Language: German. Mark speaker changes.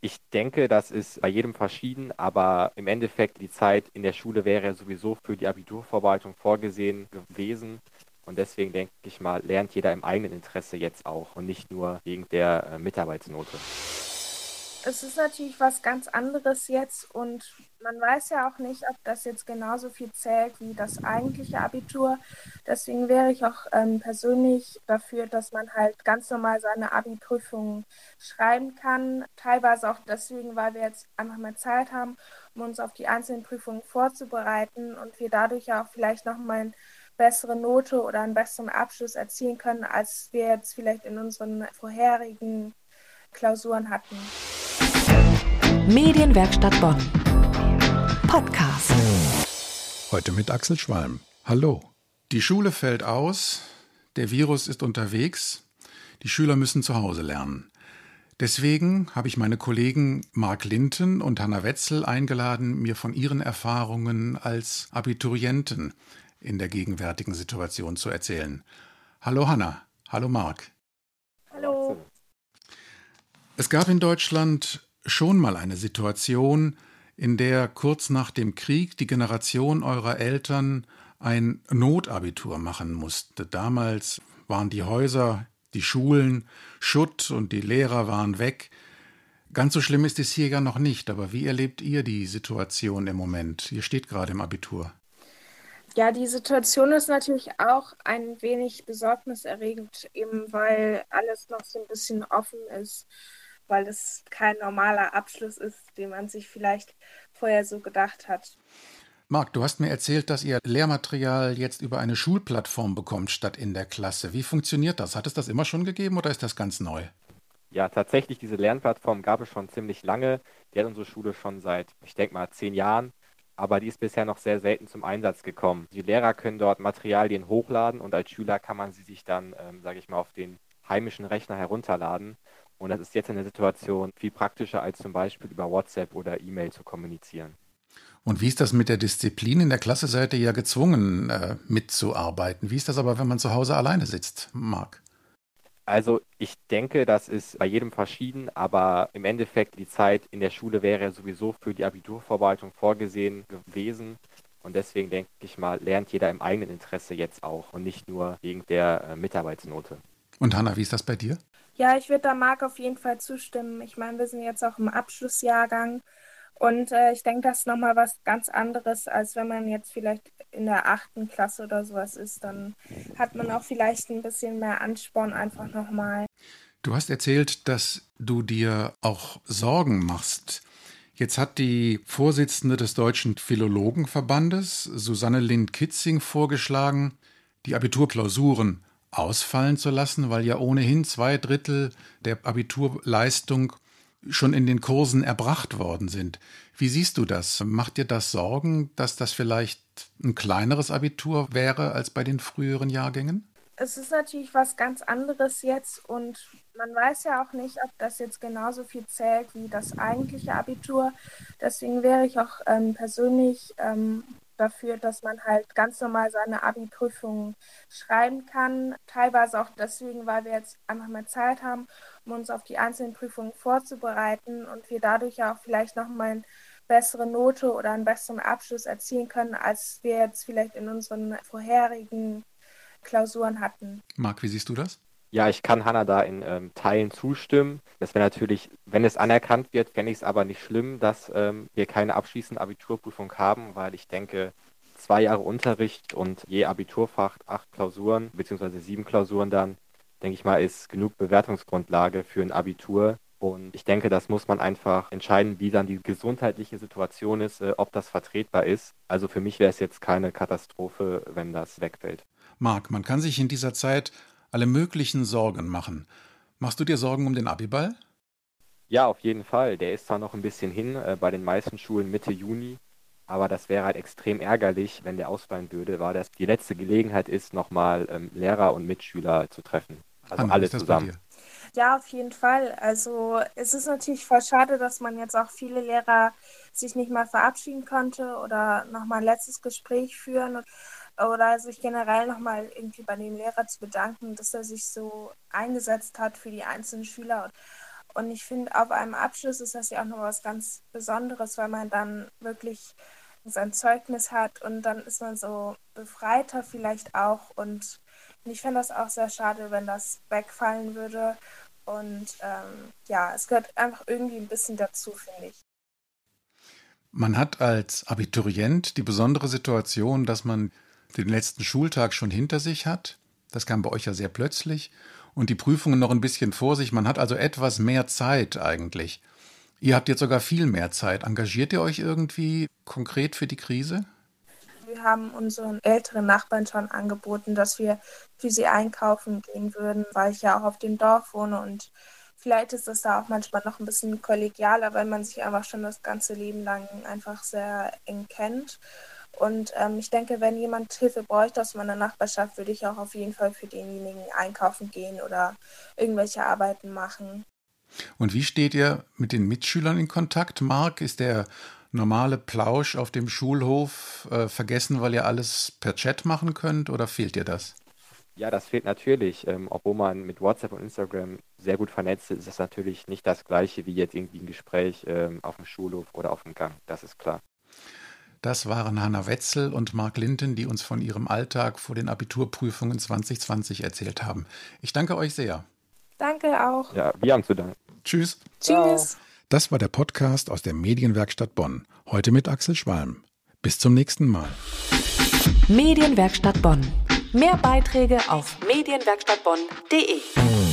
Speaker 1: Ich denke, das ist bei jedem verschieden, aber im Endeffekt die Zeit in der Schule wäre sowieso für die Abiturvorbereitung vorgesehen gewesen. Und deswegen denke ich mal, lernt jeder im eigenen Interesse jetzt auch und nicht nur wegen der äh, Mitarbeitsnote
Speaker 2: es ist natürlich was ganz anderes jetzt und man weiß ja auch nicht, ob das jetzt genauso viel zählt wie das eigentliche Abitur. Deswegen wäre ich auch ähm, persönlich dafür, dass man halt ganz normal seine Abi-Prüfungen schreiben kann. Teilweise auch deswegen, weil wir jetzt einfach mehr Zeit haben, um uns auf die einzelnen Prüfungen vorzubereiten und wir dadurch ja auch vielleicht nochmal eine bessere Note oder einen besseren Abschluss erzielen können, als wir jetzt vielleicht in unseren vorherigen Klausuren hatten.
Speaker 3: Medienwerkstatt Bonn. Podcast.
Speaker 4: Heute mit Axel Schwalm. Hallo. Die Schule fällt aus, der Virus ist unterwegs, die Schüler müssen zu Hause lernen. Deswegen habe ich meine Kollegen Marc Linton und Hanna Wetzel eingeladen, mir von ihren Erfahrungen als Abiturienten in der gegenwärtigen Situation zu erzählen. Hallo Hanna, hallo Marc.
Speaker 2: Hallo.
Speaker 4: Es gab in Deutschland schon mal eine Situation, in der kurz nach dem Krieg die Generation eurer Eltern ein Notabitur machen musste. Damals waren die Häuser, die Schulen Schutt und die Lehrer waren weg. Ganz so schlimm ist es hier ja noch nicht, aber wie erlebt ihr die Situation im Moment? Ihr steht gerade im Abitur.
Speaker 2: Ja, die Situation ist natürlich auch ein wenig besorgniserregend, eben weil alles noch so ein bisschen offen ist weil es kein normaler Abschluss ist, den man sich vielleicht vorher so gedacht hat.
Speaker 4: Marc, du hast mir erzählt, dass ihr Lehrmaterial jetzt über eine Schulplattform bekommt statt in der Klasse. Wie funktioniert das? Hat es das immer schon gegeben oder ist das ganz neu?
Speaker 1: Ja, tatsächlich, diese Lernplattform gab es schon ziemlich lange. Die hat unsere Schule schon seit, ich denke mal, zehn Jahren. Aber die ist bisher noch sehr selten zum Einsatz gekommen. Die Lehrer können dort Materialien hochladen und als Schüler kann man sie sich dann, ähm, sage ich mal, auf den heimischen Rechner herunterladen. Und das ist jetzt in der Situation viel praktischer, als zum Beispiel über WhatsApp oder E-Mail zu kommunizieren.
Speaker 4: Und wie ist das mit der Disziplin? In der Klasse seid ihr ja gezwungen, äh, mitzuarbeiten. Wie ist das aber, wenn man zu Hause alleine sitzt, Marc?
Speaker 1: Also ich denke, das ist bei jedem verschieden, aber im Endeffekt die Zeit in der Schule wäre ja sowieso für die Abiturvorbereitung vorgesehen gewesen. Und deswegen denke ich mal, lernt jeder im eigenen Interesse jetzt auch und nicht nur wegen der äh, Mitarbeitsnote.
Speaker 4: Und Hanna, wie ist das bei dir?
Speaker 2: Ja, ich würde da Marc auf jeden Fall zustimmen. Ich meine, wir sind jetzt auch im Abschlussjahrgang und äh, ich denke, das ist nochmal was ganz anderes, als wenn man jetzt vielleicht in der achten Klasse oder sowas ist. Dann hat man auch vielleicht ein bisschen mehr Ansporn einfach nochmal.
Speaker 4: Du hast erzählt, dass du dir auch Sorgen machst. Jetzt hat die Vorsitzende des Deutschen Philologenverbandes, Susanne Lind-Kitzing, vorgeschlagen, die Abiturklausuren ausfallen zu lassen, weil ja ohnehin zwei Drittel der Abiturleistung schon in den Kursen erbracht worden sind. Wie siehst du das? Macht dir das Sorgen, dass das vielleicht ein kleineres Abitur wäre als bei den früheren Jahrgängen?
Speaker 2: Es ist natürlich was ganz anderes jetzt und man weiß ja auch nicht, ob das jetzt genauso viel zählt wie das eigentliche Abitur. Deswegen wäre ich auch ähm, persönlich ähm, dafür, dass man halt ganz normal seine Abi-Prüfungen schreiben kann. Teilweise auch deswegen, weil wir jetzt einfach mehr Zeit haben, um uns auf die einzelnen Prüfungen vorzubereiten und wir dadurch ja auch vielleicht nochmal eine bessere Note oder einen besseren Abschluss erzielen können, als wir jetzt vielleicht in unseren vorherigen Klausuren hatten.
Speaker 4: Marc, wie siehst du das?
Speaker 1: Ja, ich kann Hanna da in ähm, Teilen zustimmen. Das wäre natürlich, wenn es anerkannt wird, fände ich es aber nicht schlimm, dass ähm, wir keine abschließende Abiturprüfung haben, weil ich denke, zwei Jahre Unterricht und je Abiturfach acht Klausuren, beziehungsweise sieben Klausuren dann, denke ich mal, ist genug Bewertungsgrundlage für ein Abitur. Und ich denke, das muss man einfach entscheiden, wie dann die gesundheitliche Situation ist, äh, ob das vertretbar ist. Also für mich wäre es jetzt keine Katastrophe, wenn das wegfällt.
Speaker 4: Marc, man kann sich in dieser Zeit alle möglichen Sorgen machen. Machst du dir Sorgen um den Abiball?
Speaker 1: Ja, auf jeden Fall. Der ist zwar noch ein bisschen hin, äh, bei den meisten Schulen Mitte Juni, aber das wäre halt extrem ärgerlich, wenn der ausfallen würde, weil das die letzte Gelegenheit ist, nochmal ähm, Lehrer und Mitschüler zu treffen. Also Anna, alle zusammen.
Speaker 2: Ja, auf jeden Fall. Also es ist natürlich voll schade, dass man jetzt auch viele Lehrer sich nicht mal verabschieden konnte oder nochmal ein letztes Gespräch führen oder sich generell nochmal irgendwie bei dem Lehrer zu bedanken, dass er sich so eingesetzt hat für die einzelnen Schüler. Und ich finde, auf einem Abschluss ist das ja auch noch was ganz Besonderes, weil man dann wirklich sein Zeugnis hat und dann ist man so befreiter vielleicht auch. Und ich fände das auch sehr schade, wenn das wegfallen würde. Und ähm, ja, es gehört einfach irgendwie ein bisschen dazu, finde ich.
Speaker 4: Man hat als Abiturient die besondere Situation, dass man den letzten Schultag schon hinter sich hat. Das kam bei euch ja sehr plötzlich. Und die Prüfungen noch ein bisschen vor sich. Man hat also etwas mehr Zeit eigentlich. Ihr habt jetzt sogar viel mehr Zeit. Engagiert ihr euch irgendwie konkret für die Krise?
Speaker 2: Wir haben unseren älteren Nachbarn schon angeboten, dass wir für sie einkaufen gehen würden, weil ich ja auch auf dem Dorf wohne und vielleicht ist es da auch manchmal noch ein bisschen kollegialer, weil man sich einfach schon das ganze Leben lang einfach sehr eng kennt. Und ähm, ich denke, wenn jemand Hilfe bräuchte aus meiner Nachbarschaft, würde ich auch auf jeden Fall für denjenigen einkaufen gehen oder irgendwelche Arbeiten machen.
Speaker 4: Und wie steht ihr mit den Mitschülern in Kontakt? Marc, ist der normale Plausch auf dem Schulhof äh, vergessen, weil ihr alles per Chat machen könnt oder fehlt dir das?
Speaker 1: Ja, das fehlt natürlich. Ähm, obwohl man mit WhatsApp und Instagram sehr gut vernetzt ist, ist das natürlich nicht das gleiche wie jetzt irgendwie ein Gespräch ähm, auf dem Schulhof oder auf dem Gang. Das ist klar.
Speaker 4: Das waren Hanna Wetzel und Marc Linton, die uns von ihrem Alltag vor den Abiturprüfungen 2020 erzählt haben. Ich danke euch sehr.
Speaker 2: Danke auch.
Speaker 1: Ja, wir haben zu danken.
Speaker 4: Tschüss.
Speaker 2: Tschüss.
Speaker 4: Das war der Podcast aus der Medienwerkstatt Bonn. Heute mit Axel Schwalm. Bis zum nächsten Mal.
Speaker 3: Medienwerkstatt Bonn. Mehr Beiträge auf medienwerkstattbonn.de.